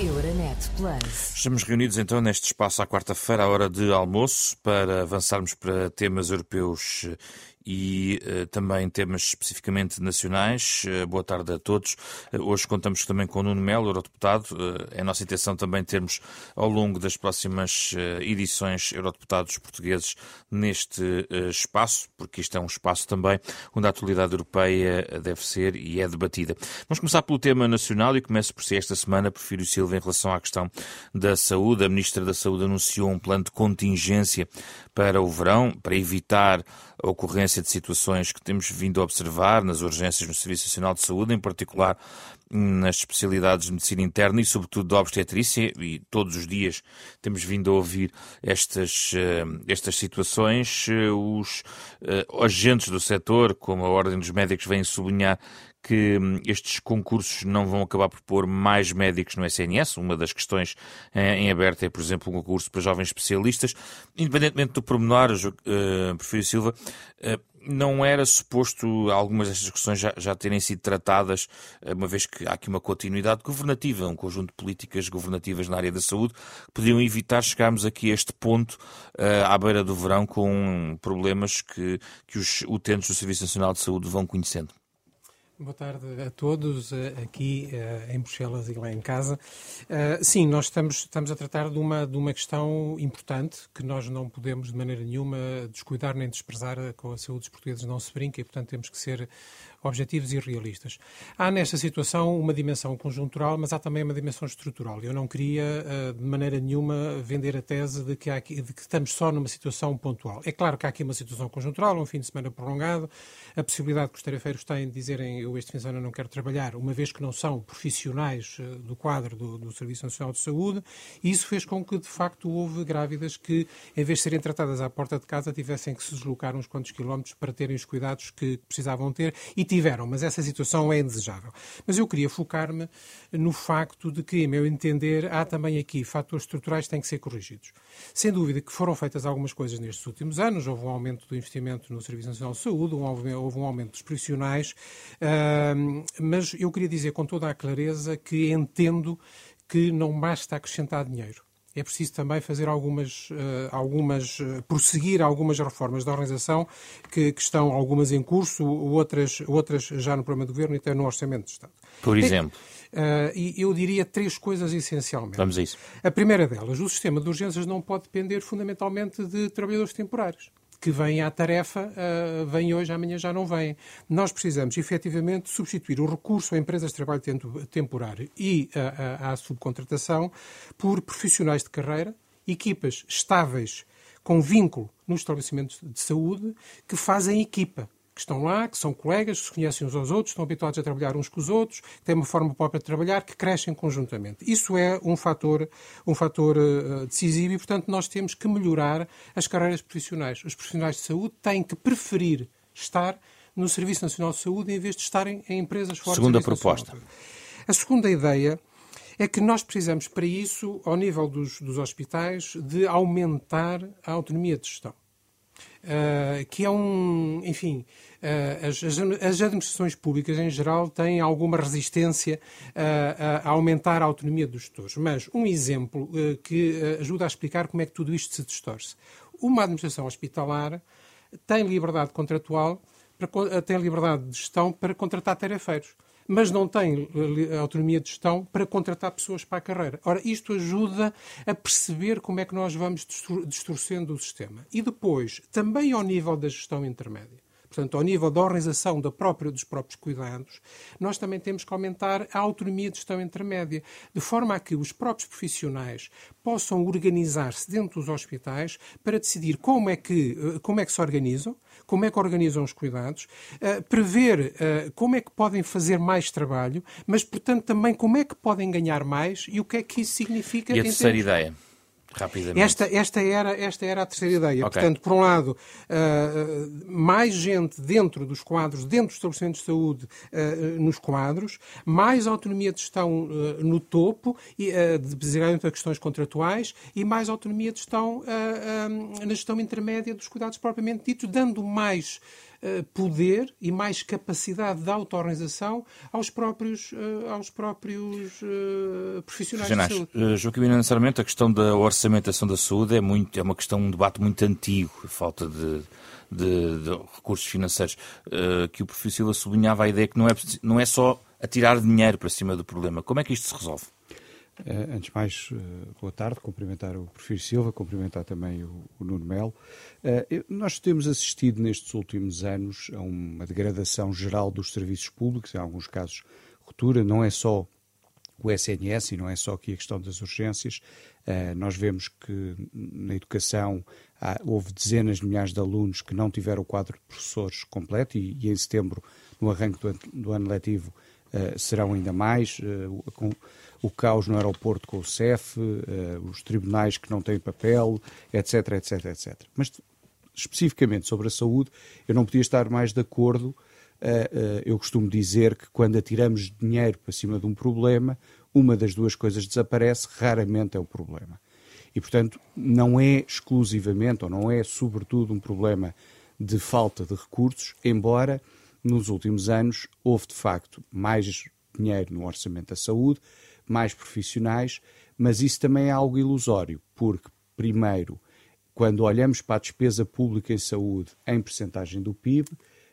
Euronet Plus. Estamos reunidos então neste espaço à quarta-feira, à hora de almoço, para avançarmos para temas europeus e uh, também temas especificamente nacionais. Uh, boa tarde a todos. Uh, hoje contamos também com o Nuno Melo, eurodeputado. é nossa intenção também termos ao longo das próximas edições eurodeputados portugueses neste espaço, porque isto é um espaço também onde a atualidade europeia deve ser e é debatida. Vamos começar pelo tema nacional e começo por si esta semana, Porfírio Silva, em relação à questão da saúde. A Ministra da Saúde anunciou um plano de contingência para o verão, para evitar a ocorrência de situações que temos vindo a observar nas urgências no Serviço Nacional de Saúde, em particular nas especialidades de medicina interna e, sobretudo, de obstetrícia, e todos os dias temos vindo a ouvir estas, eh, estas situações. Eh, os uh, agentes do setor, como a Ordem dos Médicos, vêm sublinhar que hum, estes concursos não vão acabar por pôr mais médicos no SNS. Uma das questões em aberto é, por exemplo, um concurso para jovens especialistas. Independentemente do pormenor, uh, Silva, não era suposto algumas destas questões já, já, terem sido tratadas, uma vez que há aqui uma continuidade governativa, um conjunto de políticas governativas na área da saúde, que podiam evitar chegarmos aqui a este ponto, uh, à beira do verão, com problemas que, que os utentes do Serviço Nacional de Saúde vão conhecendo. Boa tarde a todos, eh, aqui eh, em Bruxelas e lá em casa. Eh, sim, nós estamos, estamos a tratar de uma, de uma questão importante que nós não podemos de maneira nenhuma descuidar nem desprezar. Com a saúde dos portugueses não se brinca e, portanto, temos que ser objetivos e realistas. Há nesta situação uma dimensão conjuntural, mas há também uma dimensão estrutural. Eu não queria, eh, de maneira nenhuma, vender a tese de que, aqui, de que estamos só numa situação pontual. É claro que há aqui uma situação conjuntural, um fim de semana prolongado, a possibilidade que os tarefeiros têm de dizerem eu este fim de semana não quero trabalhar, uma vez que não são profissionais eh, do quadro do, do Serviço Nacional de Saúde, e isso fez com que, de facto, houve grávidas que, em vez de serem tratadas à porta de casa, tivessem que se deslocar uns quantos quilómetros para terem os cuidados que precisavam ter e tiveram, mas essa situação é indesejável. Mas eu queria focar-me no facto de que, em meu entender, há também aqui fatores estruturais que têm que ser corrigidos. Sem dúvida que foram feitas algumas coisas nestes últimos anos, houve um aumento do investimento no Serviço Nacional de Saúde, houve, um aumento dos profissionais, mas eu queria dizer com toda a clareza que entendo que não basta acrescentar dinheiro é preciso também fazer algumas, uh, algumas uh, prosseguir algumas reformas da organização que, que, estão algumas em curso, outras, outras já no programa do governo e até no orçamento de Estado. Por exemplo. Uh, e eu diria três coisas essencialmente. Vamos a isso. A primeira delas, o sistema de urgências não pode depender fundamentalmente de trabalhadores temporários que vêm à tarefa, uh, vêm hoje, amanhã já não vêm. Nós precisamos, efetivamente, substituir o recurso a empresas de trabalho temporário e a subcontratação por profissionais de carreira, equipas estáveis com vínculo nos estabelecimentos de saúde que fazem equipa que estão lá, que são colegas, que se conhecem uns aos outros, estão habituados a trabalhar uns com os outros, que têm uma forma própria de trabalhar, que crescem conjuntamente. Isso é um fator, um fator uh, decisivo e, portanto, nós temos que melhorar as carreiras profissionais. Os profissionais de saúde têm que preferir estar no Serviço Nacional de Saúde em vez de estarem em empresas fora Segunda proposta. A segunda ideia é que nós precisamos, para isso, ao nível dos, dos hospitais, de aumentar a autonomia de gestão. Uh, que é um, enfim, uh, as, as, administrações públicas em geral têm alguma resistência uh, a aumentar a autonomia dos gestores. Mas um exemplo que ajuda a explicar como é que tudo isto se distorce. Uma administração hospitalar tem liberdade contratual, para, tem liberdade de gestão para contratar tarefeiros mas não tem autonomia de gestão para contratar pessoas para a carreira. Ora, isto ajuda a perceber como é que nós vamos distorcendo o sistema. E depois, também ao nível da gestão intermédia portanto, ao nível da organização da própria, dos próprios cuidados, nós também temos que aumentar a autonomia de gestão intermédia, de forma a que os próprios profissionais possam organizar-se dentro dos hospitais para decidir como é que, eh, como é que se organizam, como é que organizam os cuidados, uh, prever uh, como é que podem fazer mais trabalho, mas, portanto, também como é que podem ganhar mais e o que é que isso significa. E a terceira termos... ideia? Rapidamente. Esta, esta, era, esta era a terceira ideia. Okay. Portanto, por um lado, uh, mais gente dentro dos quadros, dentro dos estabelecimentos de saúde, uh, nos quadros, mais autonomia de gestão uh, no topo, e, uh, a questões contratuais, e mais autonomia de gestão na gestão intermédia dos cuidados propriamente ditos, dando mais poder e mais capacidade de autorganização aos próprios, aos próprios profissionais, profissionais. de saúde. Joaquim, necessariamente a questão da orçamentação da saúde é, muito, é uma questão, um debate muito antigo, falta de de, de recursos financeiros, que o professor Silva sublinhava a ideia que não é, não é só atirar dinheiro para cima do problema. Como é que isto se resolve? Uh, antes de mais, uh, boa tarde, cumprimentar o Professor Silva, cumprimentar também o, o Nuno Melo. Uh, nós temos assistido nestes últimos anos a uma degradação geral dos serviços públicos, em alguns casos ruptura, não é só o SNS e não é só aqui a questão das urgências. nós vemos que na educação houve dezenas de milhares de alunos que não tiveram o quadro de professores completo e, em setembro, no arranque do, ano letivo, serão ainda mais. O caos no aeroporto com o CEF, uh, os tribunais que não têm papel, etc, etc, etc. Mas especificamente sobre a saúde, eu não podia estar mais de acordo. eu costumo dizer que quando atiramos dinheiro para cima de um problema, uma das duas coisas desaparece, raramente é o problema. E, portanto, não é exclusivamente ou não é sobretudo um problema de falta de recursos, embora nos últimos anos houve de facto mais dinheiro no orçamento da saúde, mais profissionais, mas isso também é algo ilusório, porque, primeiro, quando olhamos para a despesa pública em saúde em percentagem do PIB,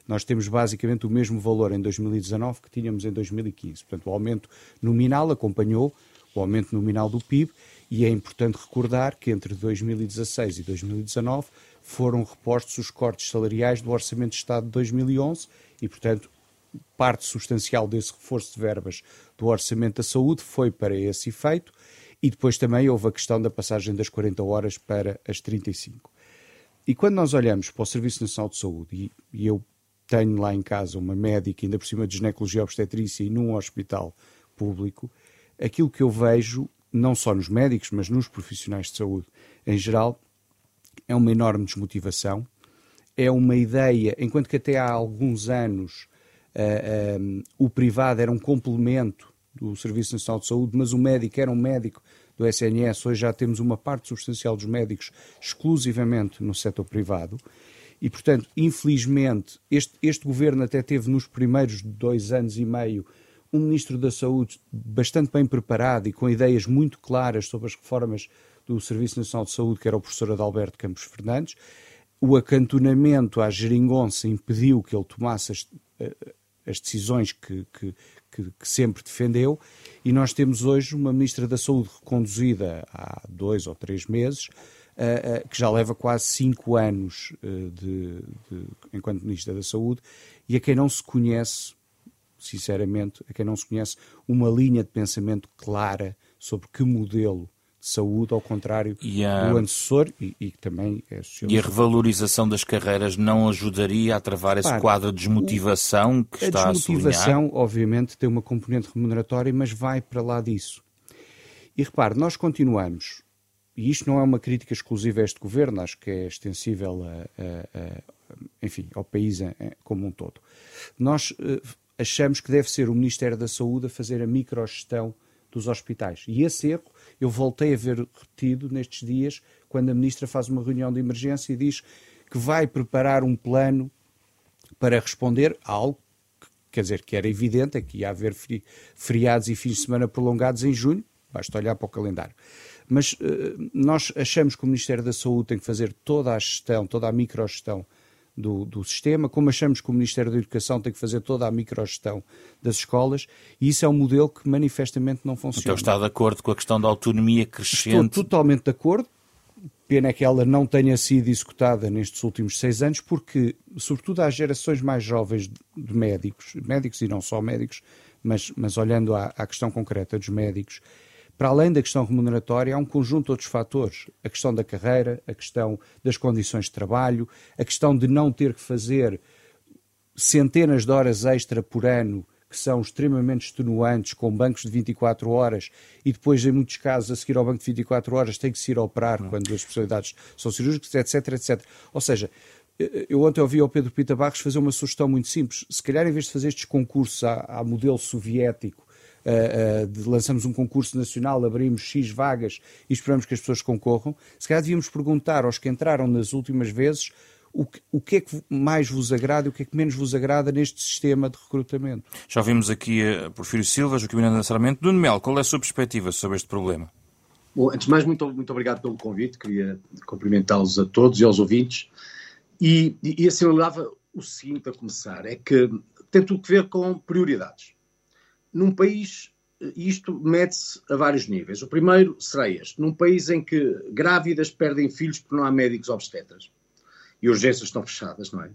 nós temos basicamente o mesmo valor em 2019 que tínhamos em 2015. Portanto, o aumento nominal acompanhou o aumento nominal do PIB e é importante recordar que entre 2016 e 2019 foram repostos os cortes salariais do Orçamento de Estado de 2011 e, portanto, parte substancial desse reforço de verbas do Orçamento da Saúde foi para esse efeito e depois também houve a questão da passagem das 40 horas para as 35. E quando nós olhamos para o Serviço Nacional de Saúde, e, e eu tenho lá em casa uma médica, ainda por cima de ginecologia obstetrícia e num hospital público, aquilo que eu vejo não só nos médicos, mas nos profissionais de saúde em geral, é uma enorme desmotivação. É uma ideia, enquanto que até há alguns anos um, eh, o privado era um complemento do Serviço Nacional de Saúde, mas o médico era um médico do SNS. Hoje já temos uma parte substancial dos médicos exclusivamente no setor privado. E, portanto, infelizmente, este, este governo até teve nos primeiros dois anos e meio um Ministro da Saúde bastante bem preparado e com ideias muito claras sobre as reformas do Serviço Nacional de Saúde, que era o professor Adalberto Campos Fernandes. O acantonamento à geringonça impediu que ele tomasse as, decisões que, que, que, que, sempre defendeu, e nós temos hoje uma Ministra da Saúde reconduzida há dois ou três meses, uh, uh, que já leva quase cinco anos uh, de, de, enquanto Ministra da Saúde, e a quem não se conhece sinceramente, a quem não se conhece, uma linha de pensamento clara sobre que modelo de saúde, ao contrário a... do antecessor, e, e também é E a revalorização das carreiras não ajudaria a travar esse Para, quadro de desmotivação que a está a desmotivação, obviamente, tem uma componente remuneratória, mas vai para lá disso. E repare, nós continuamos, e isto não é uma crítica exclusiva a este governo, acho que é extensível a, a, a enfim, ao país como um todo. Nós eh, achamos que deve ser o Ministério da Saúde a fazer a microgestão dos hospitais. E esse erro eu voltei a ver repetido nestes dias, quando a Ministra faz uma reunião de emergência e diz que vai preparar um plano para responder a algo que, quer dizer, que era evidente, é que ia haver feriados e fins de semana prolongados em junho, basta olhar para o calendário. Mas uh, nós achamos que o Ministério da Saúde tem que fazer toda a gestão, toda a microgestão do, do sistema, como achamos que o Ministério da Educação tem que fazer toda a microgestão das escolas, e isso é um modelo que manifestamente não funciona. Então está de acordo com a questão da autonomia crescente? Estou totalmente de acordo. Pena é que ela não tenha sido executada nestes últimos seis anos, porque, sobretudo às gerações mais jovens de médicos, médicos e não só médicos, mas, mas olhando à, à questão concreta dos médicos, para além da questão remuneratória, há um conjunto de outros fatores. A questão da carreira, a questão das condições de trabalho, a questão de não ter que fazer centenas de horas extra por ano que são extremamente extenuantes, com bancos de 24 horas, e depois, em muitos casos, a seguir ao banco de 24 horas, tem que se ir operar uhum. quando as especialidades são cirúrgicas, etc, etc. Ou seja, eu ontem ouvi ao Pedro Pita Barros fazer uma sugestão muito simples. Se calhar, em vez de fazer estes concursos à modelo soviético, uh, de, lançamos um concurso nacional, abrimos X vagas e esperamos que as pessoas concorram, se calhar devíamos perguntar aos que entraram nas últimas vezes o que, o que é que mais vos agrada e o que é que menos vos agrada neste sistema de recrutamento. Já vimos aqui a Porfírio Silva, Joaquim Miranda Sarmento. Nuno Mel, qual é a sua perspectiva sobre este problema? Bom, antes de mais, muito, muito obrigado pelo convite. Queria cumprimentá-los a todos e aos ouvintes. E, e, e assinalava o seguinte a começar: é que tem tudo a ver com prioridades. Num país, isto mede-se a vários níveis. O primeiro será este: num país em que grávidas perdem filhos porque não há médicos obstetras e urgências estão fechadas, não é?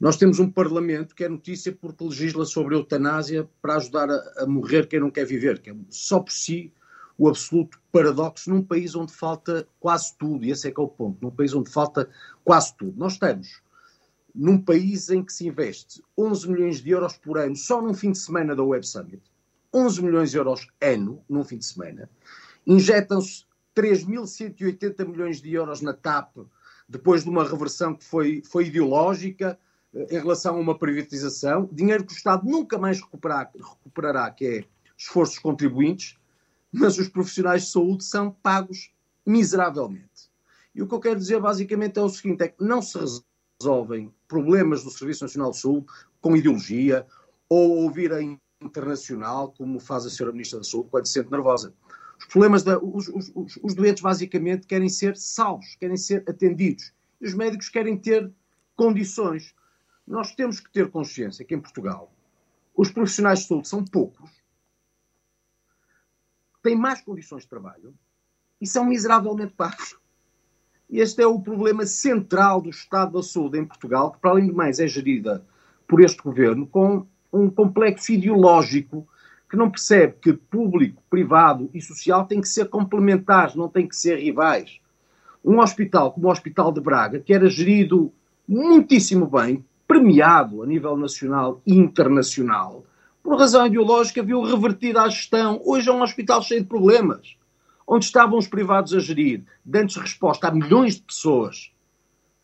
Nós temos um Parlamento que é notícia porque legisla sobre eutanásia para ajudar a, a morrer quem não quer viver, que é só por si o absoluto paradoxo num país onde falta quase tudo, e esse é que é o ponto, num país onde falta quase tudo. Nós estamos num país em que se investe 11 milhões de euros por ano só num fim de semana da Web Summit, 11 milhões de euros ano num fim de semana, injetam-se 3.180 milhões de euros na TAP depois de uma reversão que foi, foi ideológica eh, em relação a uma privatização, dinheiro que o Estado nunca mais recuperar, recuperará, que é esforços contribuintes, mas os profissionais de saúde são pagos miseravelmente. E o que eu quero dizer basicamente é o seguinte: é que não se resolvem problemas do Serviço Nacional de Saúde com ideologia ou ouvir a internacional, como faz a Sra. Ministra da Saúde quando se sente nervosa. Os problemas, da, os, os, os, doentes basicamente querem ser salvos, querem ser atendidos. E os médicos querem ter condições. Nós temos que ter consciência que em Portugal os profissionais de saúde são poucos, têm mais condições de trabalho e são miseravelmente pagos. Este é o problema central do Estado da Saúde em Portugal, que, para além de mais, é gerida por este governo com um complexo ideológico que não percebe que público, privado e social têm que ser complementares, não têm que ser rivais. Um hospital como o Hospital de Braga, que era gerido muitíssimo bem, premiado a nível nacional e internacional, por razão ideológica, viu revertida a gestão. Hoje é um hospital cheio de problemas onde estavam os privados a gerir, dando resposta a milhões de pessoas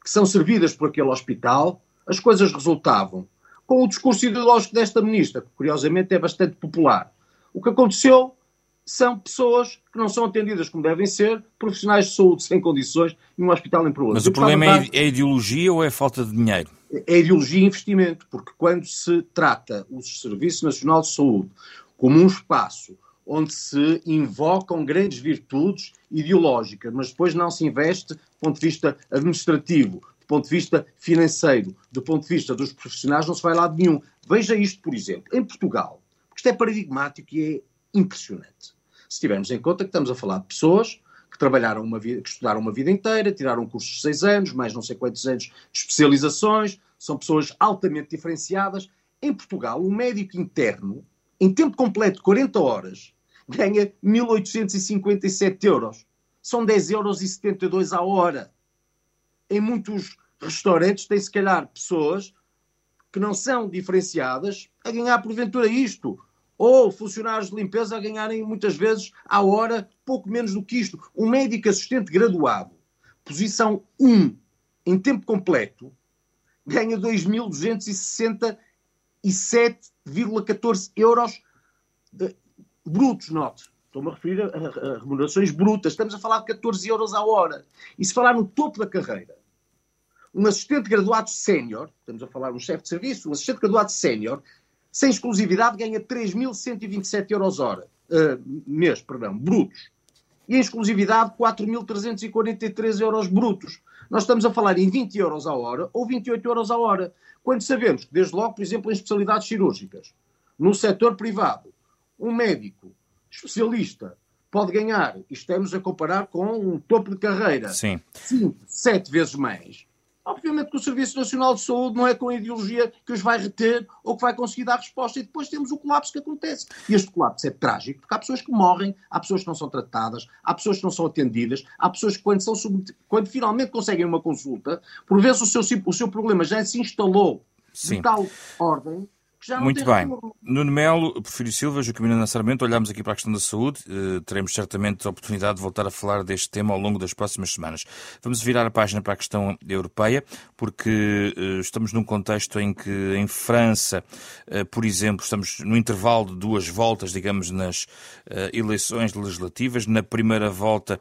que são servidas por aquele hospital, as coisas resultavam. Com o discurso ideológico desta ministra, que curiosamente é bastante popular. O que aconteceu são pessoas que não são atendidas como devem ser, profissionais de saúde sem condições e um hospital em problemas. Mas o problema é, é ideologia ou é falta de dinheiro? É ideologia e investimento, porque quando se trata o Serviço Nacional de Saúde como um espaço onde se invocam grandes virtudes ideológicas, mas depois não se investe do ponto de vista administrativo, ponto de vista financeiro, do ponto de vista dos profissionais, não se vai lá de nenhum. Veja isto, por exemplo, em Portugal, isto é paradigmático e é impressionante. Se tivermos em conta que estamos a falar de pessoas que trabalharam uma vida, que estudaram uma vida inteira, tiraram cursos de seis anos, mais não sei quantos anos de especializações, são pessoas altamente diferenciadas. Em Portugal, um médico interno em tempo completo, 40 horas, ganha 1.857 euros. São 10 euros e 72 a hora. Em muitos restaurantes tem, se calhar, pessoas que não são diferenciadas a ganhar, porventura, isto. Ou funcionários de limpeza a ganharem, muitas vezes, à hora, pouco menos do que isto. Um médico assistente graduado, posição 1, em tempo completo, ganha 2.260 7,14 euros brutos, note. Estou-me a referir a, a, remunerações brutas. Estamos a falar de 14 euros a hora. E se falar no topo da carreira, um assistente graduado sénior, estamos a falar de um chefe de serviço, um assistente graduado sénior, sem exclusividade, ganha 3.127 euros hora, uh, mês, perdão, brutos. E em exclusividade, 4.343 euros brutos. Nós estamos a falar em 20 euros a hora ou 28 euros a hora. Quando sabemos que, desde logo, por exemplo, em especialidades cirúrgicas, no setor privado, um médico especialista pode ganhar, e estamos a comparar com um topo de carreira, Sim. 5, 7 vezes mais, Obviamente que o Serviço Nacional de Saúde não é com a ideologia que os vai reter ou que vai conseguir dar resposta. E depois temos o colapso que acontece. E este colapso é trágico, porque há pessoas que morrem, há pessoas que não são tratadas, há pessoas que não são atendidas, há pessoas que, quando, são quando finalmente conseguem uma consulta, por vezes o seu, o seu problema já se instalou Sim. de tal ordem muito bem. Nuno Melo, Porfírio Silva, Joaquim Sarmento, olhamos aqui para a questão da saúde. Uh, teremos certamente a oportunidade de voltar a falar deste tema ao longo das próximas semanas. Vamos virar a página para a questão europeia, porque uh, estamos num contexto em que em França, uh, por exemplo, estamos no intervalo de duas voltas, digamos, nas eleições legislativas. Na primeira volta,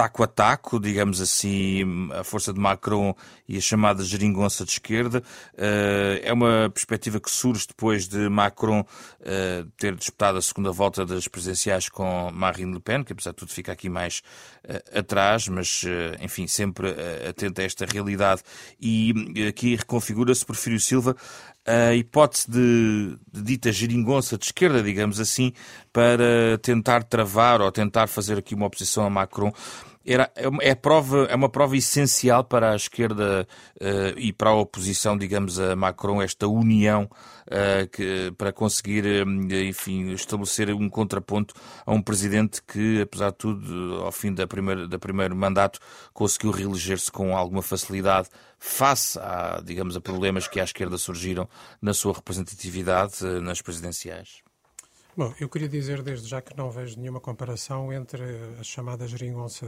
taco a taco, digamos assim, a força de Macron e a chamada geringonça de esquerda. Eh, é uma perspectiva que surge depois de Macron eh, ter disputado a segunda volta das presidenciais com Marine Le Pen, que apesar de tudo fica aqui mais eh, atrás, mas enfim, sempre atento a esta realidade. E aqui reconfigura-se Porfírio Silva a hipótese de, de, dita geringonça de esquerda, digamos assim, para tentar travar ou tentar fazer aqui uma oposição a Macron era, é, prova, é uma prova essencial para a esquerda uh, e para a oposição, digamos, a Macron, esta união uh, que, para conseguir, enfim, estabelecer um contraponto a um presidente que, apesar de tudo, ao fim da primeira, da primeiro mandato, conseguiu reeleger-se com alguma facilidade face a, digamos, a problemas que à esquerda surgiram na sua representatividade nas presidenciais. Bom, eu queria dizer desde já que não vejo nenhuma comparação entre a chamada geringonça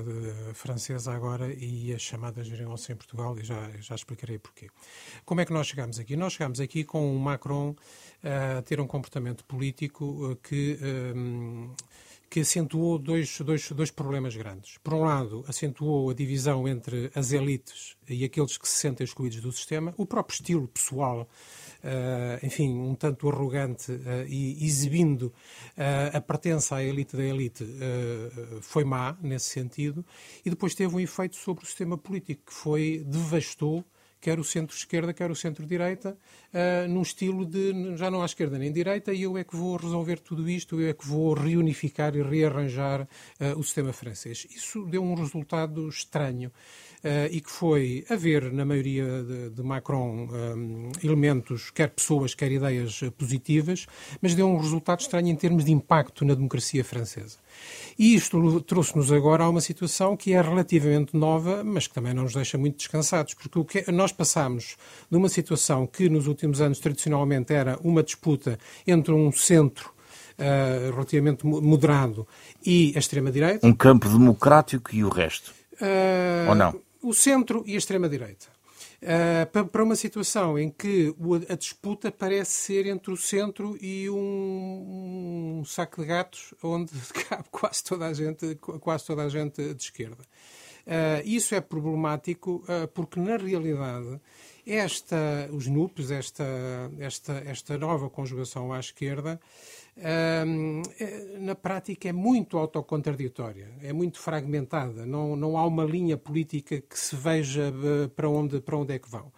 francesa agora e a chamada geringonça em Portugal e já, já explicarei porquê. Como é que nós chegamos aqui? Nós chegamos aqui com o Macron uh, a ter um comportamento político uh, que. Que acentuou dois, dois, dois problemas grandes. Por um lado, acentuou a divisão entre as elites e aqueles que se sentem excluídos do sistema, o próprio estilo pessoal uh, enfim, um tanto arrogante uh, e exibindo uh, a pertença à elite da elite, foi má nesse sentido, e depois teve um efeito sobre o sistema político, que foi, devastou quer o centro-esquerda, quer o centro-direita, uh, num estilo de já não há esquerda nem direita e eu é que vou resolver tudo isto, eu é que vou reunificar e rearranjar uh, o sistema francês. Isso deu um resultado estranho. Uh, e que foi haver, na maioria de, de Macron, um, elementos, quer pessoas, quer ideias positivas, mas deu um resultado estranho em termos de impacto na democracia francesa. E isto trouxe-nos agora a uma situação que é relativamente nova, mas que também não nos deixa muito descansados, porque o que nós passamos de uma situação que nos últimos anos tradicionalmente era uma disputa entre um centro Uh, relativamente moderado e a extrema-direita. Um campo democrático e o resto? Uh, Ou não? O centro e a extrema-direita. Uh, para uma situação em que a disputa parece ser entre o centro e um, um, saco de gatos onde cabe quase toda a gente, quase toda a gente de esquerda. Uh, isso é problemático uh, porque, na realidade, esta, os NUPs, esta, esta, esta nova conjugação à esquerda, é, na prática é muito autocontraditória, é muito fragmentada, não, não há uma linha política que se veja eh, para onde, para onde é que vão.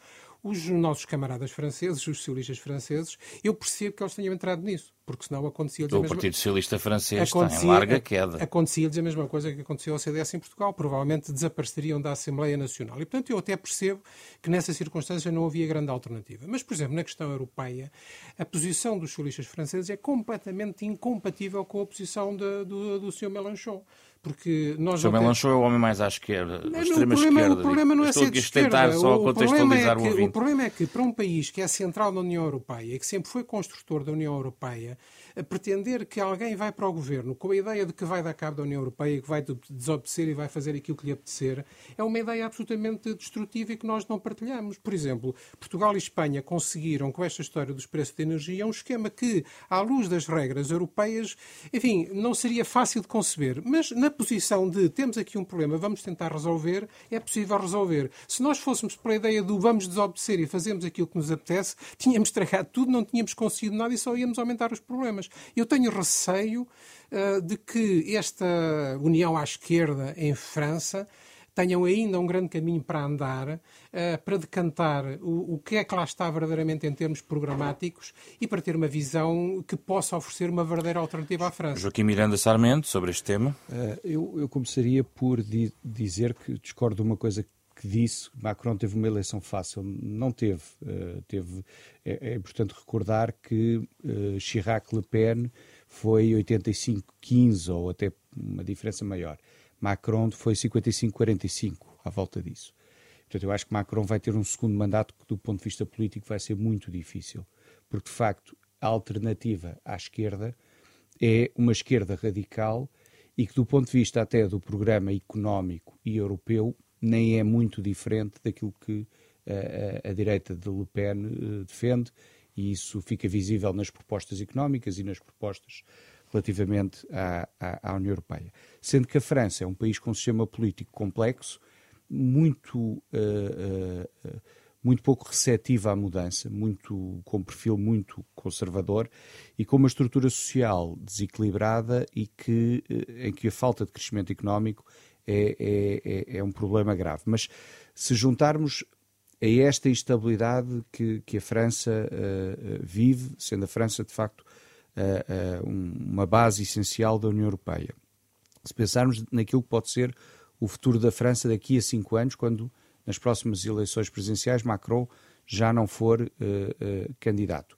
Os nossos camaradas franceses, os socialistas franceses, eu percebo que eles tenham entrado nisso porque senão acontecia-lhes o Partido Socialista Francês está em larga queda. Acontecia-lhes a mesma coisa que aconteceu ao CDS em Portugal, provavelmente desapareceriam da Assembleia Nacional. E, portanto, eu até percebo que nessa circunstância não havia grande alternativa. Mas, por exemplo, na questão europeia, a posição dos socialistas franceses é completamente incompatível com a posição de, do, do Sr. Mélenchon. Porque nós Sr. Mélenchon é o homem mais à esquerda, à extrema problema, esquerda. O problema não é ser de esquerda. Só o, problema é que, o, o problema é que, para um país que é central da União Europeia e que sempre foi construtor da União Europeia, pretender que alguém vai para o governo com a ideia de que vai dar cabo da União Europeia, que vai desobedecer e vai fazer aquilo que lhe apetecer, é uma ideia absolutamente destrutiva e que nós não partilhamos. Por exemplo, Portugal e Espanha conseguiram, com esta história dos preços de energia, um esquema que, à luz das regras europeias, enfim, não seria fácil de conceber. Mas na posição de temos aqui um problema, vamos tentar resolver, é possível resolver. Se nós fôssemos pela ideia do vamos desobedecer e fazemos aquilo que nos apetece, tínhamos estragado tudo, não tínhamos conseguido nada e só íamos aumentar os problemas. Eu tenho receio uh, de que esta união à esquerda em França tenham ainda um grande caminho para andar uh, para decantar o, o, que é que lá está verdadeiramente em termos programáticos e para ter uma visão que possa oferecer uma verdadeira alternativa à França. Joaquim Miranda Sarmento, sobre este tema. Uh, eu, eu, começaria por di dizer que discordo de uma coisa que disse Macron teve uma eleição fácil. Não teve. Uh, teve é, é, importante recordar que uh, Chirac-Le Pen foi 85-15 ou até uma diferença maior. Macron foi 55-45 à volta disso. Portanto, eu acho que Macron vai ter um segundo mandato que, do ponto de vista político, vai ser muito difícil. Porque, de facto, a alternativa à esquerda é uma esquerda radical e que, do ponto de vista até do programa económico e europeu, nem é muito diferente daquilo que a, eh, a, a direita de Le Pen uh, defende, e isso fica visível nas propostas económicas e nas propostas relativamente à, à, à, União Europeia. Sendo que a França é um país com um sistema político complexo, muito, uh, uh, muito pouco receptivo à mudança, muito, com um perfil muito conservador e com uma estrutura social desequilibrada e que, em que a falta de crescimento económico é, é, é, é um problema grave. Mas se juntarmos a esta instabilidade que, que a França uh, vive, sendo a França, de facto, uh, uh, uma base essencial da União Europeia. Se pensarmos naquilo que pode ser o futuro da França daqui a cinco anos, quando nas próximas eleições presidenciais Macron já não for candidato.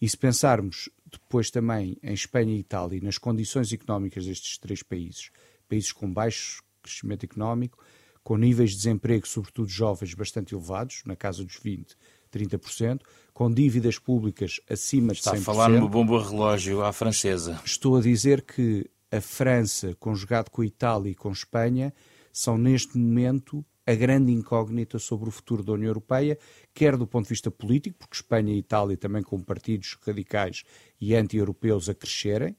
E se pensarmos depois também em Espanha e Itália, nas condições económicas destes três países, países com baixo crescimento económico, com níveis de desemprego, sobretudo jovens, bastante elevados, na casa dos 20%, 30%, com dívidas públicas acima de 100%. Está a falar no bombo relógio à francesa. Estou a dizer que a França, conjugado com a Itália e com a Espanha, são neste momento a grande incógnita sobre o futuro da União Europeia, quer do ponto de vista político, porque Espanha e Itália também com partidos radicais e anti-europeus a crescerem,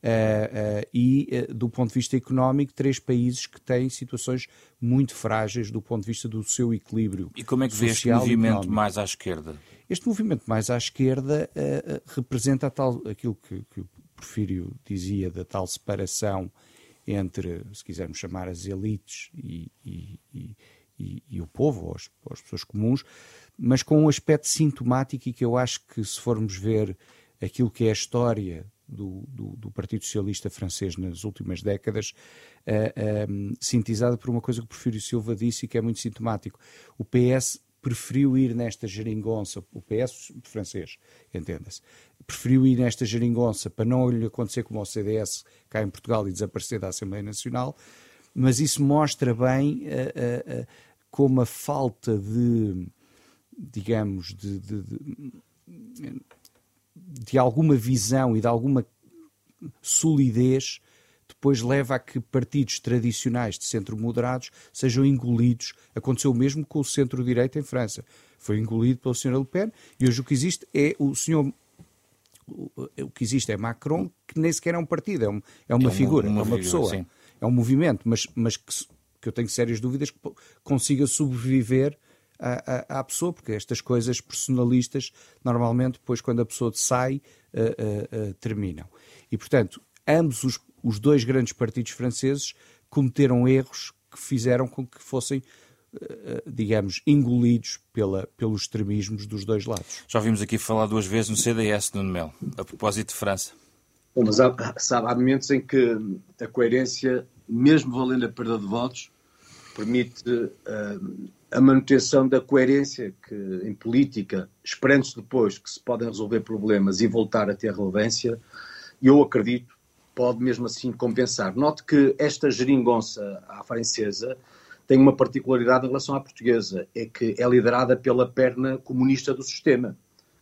Uh, uh, e, uh, do ponto de vista económico, três países que têm situações muito frágeis do ponto de vista do seu equilíbrio. E como é que vê este movimento mais à esquerda? Este movimento mais à esquerda representa tal, aquilo que, que o Porfírio dizia da tal separação entre, se quisermos chamar, as elites e, e, e, e o povo, ou as, ou as pessoas comuns, mas com um aspecto sintomático e que eu acho que, se formos ver aquilo que é a história do, do, do, Partido Socialista francês nas últimas décadas, uh, sintetizada por uma coisa que o Porfírio Silva disse e que é muito sintomático. O PS preferiu ir nesta geringonça, o PS francês, entenda-se, preferiu ir nesta geringonça para não lhe acontecer como ao CDS cá em Portugal e desaparecer da Assembleia Nacional, mas isso mostra bem uh, uh, como a falta de, digamos, de, de, de de alguma visão e de alguma solidez depois leva a que partidos tradicionais de centro moderados sejam engolidos. Aconteceu o mesmo com o centro-direita em França. Foi engolido pelo Sr. Le Pen e hoje o que existe é o senhor o que existe é Macron, que nem sequer é um partido, é, um, é uma, é uma figura, uma é uma figura, pessoa, sim. é um movimento, mas, mas que, que eu tenho sérias dúvidas que consiga sobreviver à, à, pessoa, porque estas coisas personalistas, normalmente, depois, quando a pessoa sai, uh, uh, uh, terminam. E, portanto, ambos os, os dois grandes partidos franceses cometeram erros que fizeram com que fossem digamos, engolidos pela, pelos extremismos dos dois lados. Já ouvimos aqui falar duas vezes no CDS, no Mel, a propósito de França. Bom, mas há, sabe, há momentos em que a coerência, mesmo valendo a perda de votos, permite uh, a manutenção da coerência que, em política, esperando-se depois que se podem resolver problemas e voltar a ter relevância, eu acredito, pode mesmo assim compensar. Note que esta geringonça à francesa tem uma particularidade em relação à portuguesa, é que é liderada pela perna comunista do sistema,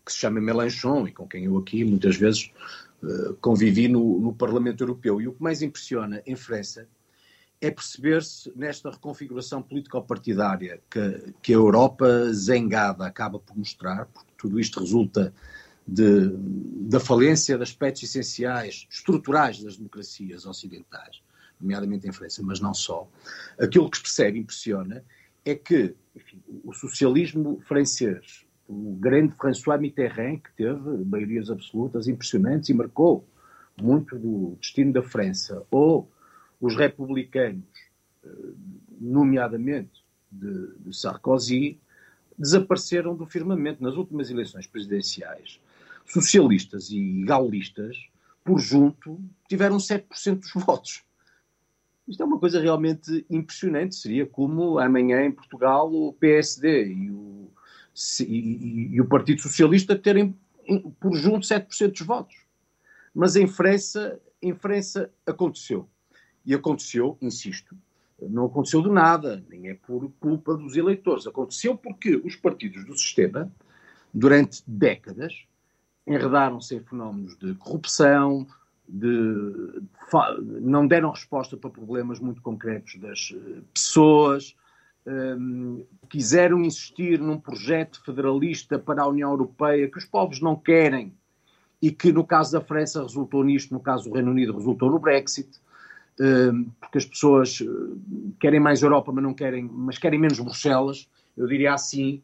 que se chama Mélenchon, e com quem eu aqui muitas vezes uh, convivi no, no Parlamento Europeu. E o que mais impressiona em França é perceber-se nesta reconfiguração político-partidária que, que, a Europa zangada acaba por mostrar, porque tudo isto resulta de, da falência de aspectos essenciais, estruturais das democracias ocidentais, nomeadamente em França, mas não só. Aquilo que se percebe, impressiona, é que enfim, o socialismo francês, o grande François Mitterrand, que teve maiorias absolutas impressionantes e marcou muito do destino da França, ou os republicanos, eh, nomeadamente de, de Sarkozy, desapareceram do firmamento nas últimas eleições presidenciais. Socialistas e gaulistas, por junto, tiveram 7% dos votos. Isto é uma coisa realmente impressionante. Seria como amanhã em Portugal o PSD e o, e, e o Partido Socialista terem por junto 7% dos votos. Mas em França, em França aconteceu. E aconteceu, insisto, não aconteceu de nada, nem é por culpa dos eleitores. Aconteceu porque os partidos do sistema, durante décadas, enredaram-se em fenómenos de corrupção, de, não deram resposta para problemas muito concretos das eh, pessoas, um, quiseram insistir num projeto federalista para a União Europeia que os povos não querem e que no caso da França resultou nisto, no caso do Reino Unido resultou no Brexit, porque as pessoas querem mais Europa, mas não querem, mas querem menos Bruxelas, eu diria assim,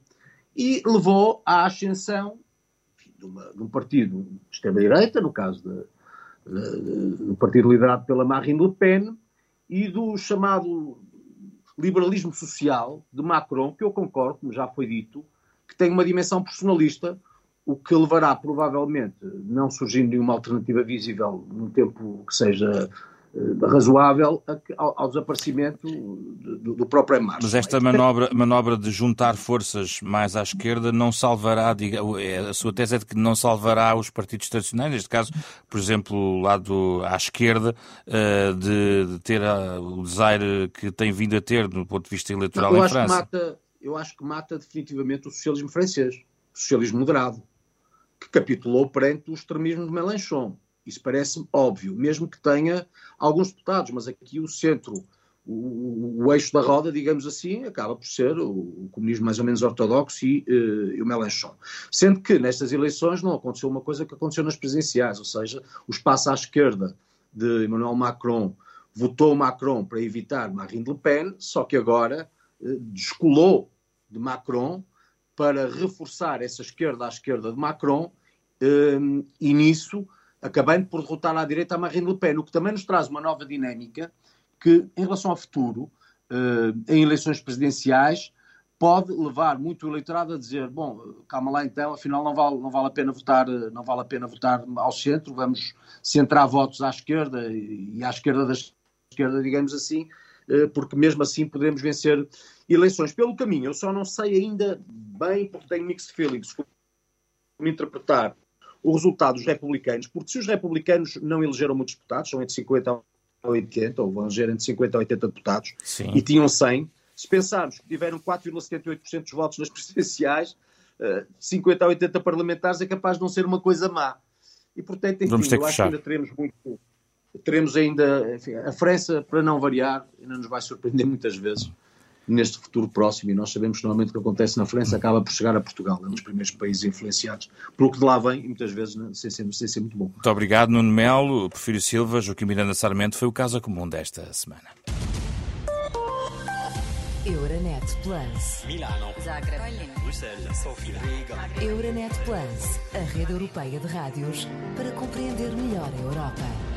e levou à ascensão de, uma, de um partido de extrema-direita, no caso de, de, do partido liderado pela Marine Le Pen, e do chamado liberalismo social de Macron, que eu concordo, como já foi dito, que tem uma dimensão personalista, o que levará provavelmente, não surgindo nenhuma alternativa visível num tempo que seja razoável, ao, ao, desaparecimento do, do próprio Emmanuel. Mas esta manobra, manobra de juntar forças mais à esquerda não salvará, diga, é, a sua tese é de que não salvará os partidos tradicionais, neste caso, por exemplo, o lado à esquerda, uh, de, de, ter uh, o desaire que tem vindo a ter do ponto de vista eleitoral não, em França. Mata, eu acho que mata definitivamente o socialismo francês, o socialismo moderado que capitulou perante o extremismo de Mélenchon. Isso parece-me óbvio, mesmo que tenha alguns deputados, mas aqui o centro, o, o, eixo da roda, digamos assim, acaba por ser o, o comunismo mais ou menos ortodoxo e, uh, e, o Mélenchon. Sendo que nestas eleições não aconteceu uma coisa que aconteceu nas presidenciais, ou seja, o espaço à esquerda de Emmanuel Macron votou Macron para evitar Marine Le Pen, só que agora uh, descolou de Macron para reforçar essa esquerda à esquerda de Macron um, e nisso acabando por derrotar à direita a Marine Le Pen, o que também nos traz uma nova dinâmica que, em relação ao futuro, uh, em eleições presidenciais, pode levar muito o eleitorado a dizer, bom, calma lá então, afinal não vale, não vale a pena votar, não vale a pena votar ao centro, vamos centrar votos à esquerda e à esquerda da esquerda, digamos assim, uh, porque mesmo assim podemos vencer eleições pelo caminho. Eu só não sei ainda bem, porque tenho mixed feelings, como interpretar o resultado dos republicanos, porque se os republicanos não elegeram muitos deputados, são entre 50 a 80, ou vão eleger entre 50 a 80 deputados, Sim. e tinham 100, se pensarmos que tiveram 4,78% dos votos nas presidenciais, 50 eh, a 80 parlamentares é capaz de não ser uma coisa má. E, portanto, enfim, Vamos ter que eu acho que ainda teremos muito... Teremos ainda... Enfim, a França, para não variar, ainda nos vai surpreender muitas vezes neste futuro próximo, e nós sabemos que normalmente o que acontece na França acaba por chegar a Portugal, é um dos primeiros países influenciados pelo que de lá vem, e muitas vezes né, sem, ser, sem ser muito bom. Muito obrigado, Nuno Melo, Porfírio Silva, Joaquim Miranda Sarmento, foi o caso comum desta semana. Euronet Plus. Milano. Zagreb. Bruxelas. Sofia. Riga. Euronet Plus, a rede europeia de rádios para compreender melhor a Europa.